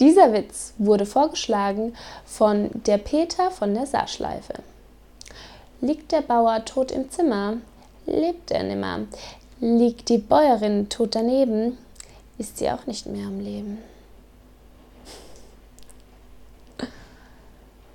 Dieser Witz wurde vorgeschlagen von der Peter von der Saarschleife. Liegt der Bauer tot im Zimmer, lebt er nimmer. Liegt die Bäuerin tot daneben, ist sie auch nicht mehr am Leben.